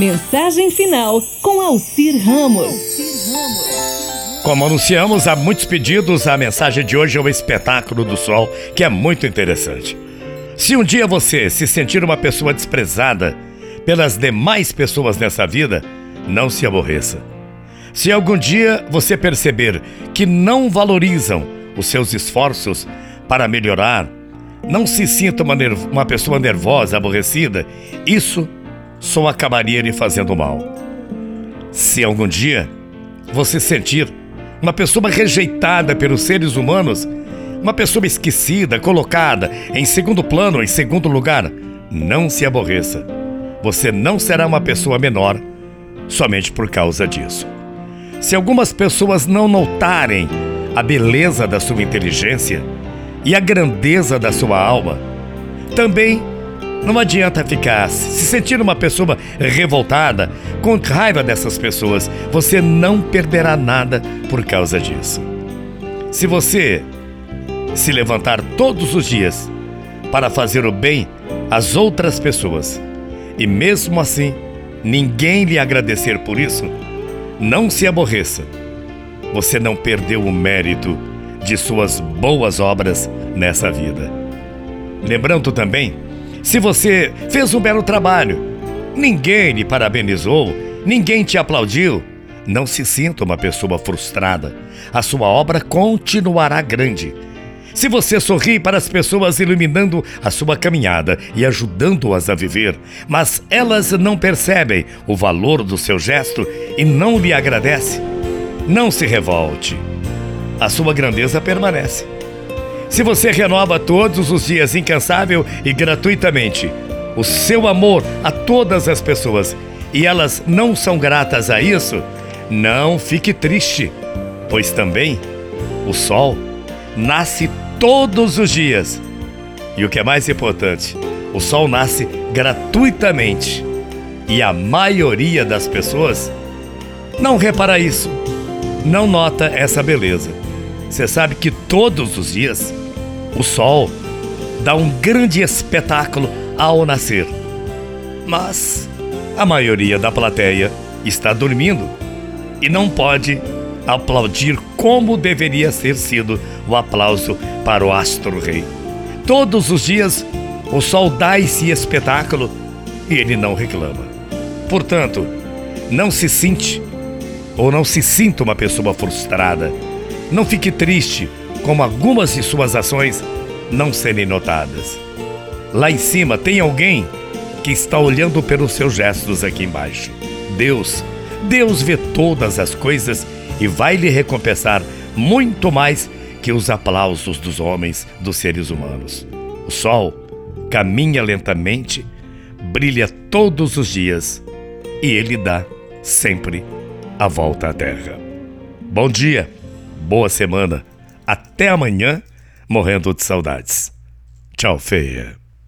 Mensagem final com Alcir Ramos. Como anunciamos, há muitos pedidos. A mensagem de hoje é o espetáculo do sol, que é muito interessante. Se um dia você se sentir uma pessoa desprezada pelas demais pessoas nessa vida, não se aborreça. Se algum dia você perceber que não valorizam os seus esforços para melhorar, não se sinta uma, uma pessoa nervosa, aborrecida, isso só acabaria lhe fazendo mal. Se algum dia você sentir uma pessoa rejeitada pelos seres humanos, uma pessoa esquecida, colocada em segundo plano, em segundo lugar, não se aborreça. Você não será uma pessoa menor somente por causa disso. Se algumas pessoas não notarem a beleza da sua inteligência e a grandeza da sua alma, também não adianta ficar se sentir uma pessoa revoltada, com raiva dessas pessoas. Você não perderá nada por causa disso. Se você se levantar todos os dias para fazer o bem às outras pessoas e mesmo assim ninguém lhe agradecer por isso, não se aborreça. Você não perdeu o mérito de suas boas obras nessa vida. Lembrando também se você fez um belo trabalho, ninguém lhe parabenizou, ninguém te aplaudiu, não se sinta uma pessoa frustrada. A sua obra continuará grande. Se você sorri para as pessoas iluminando a sua caminhada e ajudando-as a viver, mas elas não percebem o valor do seu gesto e não lhe agradecem, não se revolte. A sua grandeza permanece. Se você renova todos os dias incansável e gratuitamente o seu amor a todas as pessoas e elas não são gratas a isso, não fique triste, pois também o sol nasce todos os dias. E o que é mais importante, o sol nasce gratuitamente. E a maioria das pessoas não repara isso, não nota essa beleza. Você sabe que todos os dias o sol dá um grande espetáculo ao nascer. Mas a maioria da plateia está dormindo e não pode aplaudir como deveria ter sido o aplauso para o astro-rei. Todos os dias o sol dá esse espetáculo e ele não reclama. Portanto, não se sente ou não se sinta uma pessoa frustrada. Não fique triste como algumas de suas ações não serem notadas. Lá em cima tem alguém que está olhando pelos seus gestos aqui embaixo. Deus, Deus vê todas as coisas e vai lhe recompensar muito mais que os aplausos dos homens, dos seres humanos. O sol caminha lentamente, brilha todos os dias e ele dá sempre a volta à terra. Bom dia, boa semana até amanhã, morrendo de saudades. Tchau, feia.